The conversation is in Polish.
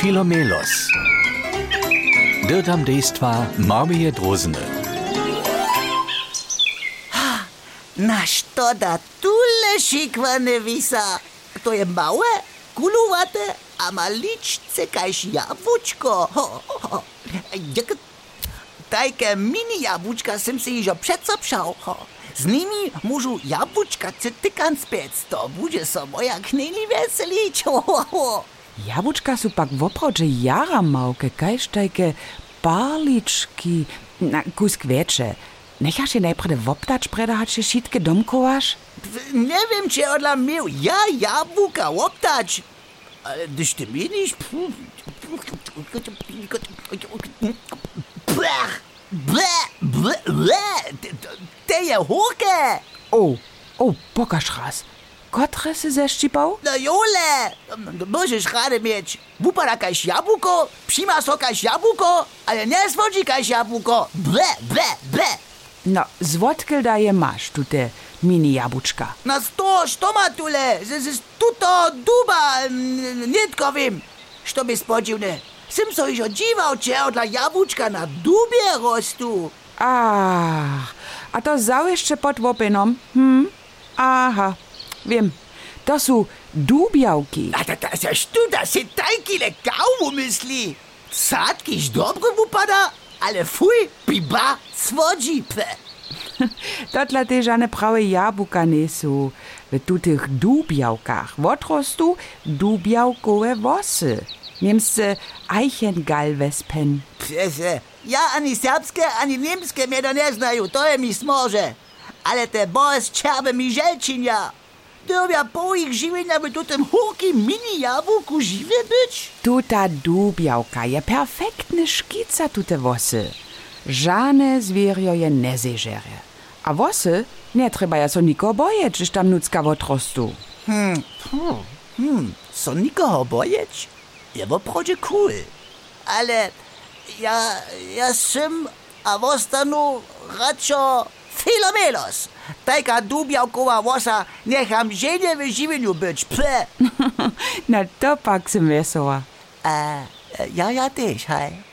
Filomelos. Dirtam dejstva Marmije Drozene. Na što da tule šikvane visa? To je małe, kulowate, a maliczce kaś jabłuczko. Ho, ho. Tajke mini jabłuczka sem si pszał. Ho. Z nimi mużu jabłuczka cytykan spiec, to będzie so moja ho. Jabłuczka sú pak woprawdźe jara małke, kajž tajke parlički, na kusk větše. Nechaš je najprve woptać, preda hač je šitke domkovaš? Nie wiem, czy odla miał ja jabłka łoptać. Ale gdyż ty. Blech, blech, blech, blech. Te je hurke. O, o, pokaż raz. Kotre se zeszcipał? No jole, możesz rady mieć. Wupada kaś jabłko, przyma so kaś jabłko, ale nie swodzi kaś jabłko. Ble, ble, ble. No, zwodkel da je masz, tu te mini jabłuczka. Na sto, što ma tule? Tuto duba, mm, nitko wiem. Što by spodziwne. Sim so już dziwał, czy odla jabłuczka na dubie rostu. Ach, a to zał jeszcze pod łopenom? Hm? Aha, Vem, to su dubjavki. A, da, da, se študa, se tajki le kavu misli. Sadkiš dobro upada, ale fuj, piba, svođipe. Totla teža ne prave jabuka nisu. V tutih dubjavkah odrostu dubjavkove vose. Njem se Eichengalvespen. Ja, ani srpske, ani nemške me da ne znajo, to je mi smože. Ale te boje s črvami želčinja. Dyrwia po ich żywienia by tu tym hurki mini jabłku żywe być? Tuta dubiałka je perfektne szkica tute wosy. Żane zwierio je nie. A wosy nie trzeba ja so nikogo bojeć, że tam nucka odrostu. Hmm, so nikogo bojeć? Je woprawdzie cool. Ale ja, ja sym, a wostanu radšo filomelos. Tajka dubiałkowa wosa niecham żenie w żywieniu być, ple. Na to pak sem wesoła. A, ja, ja też, hej.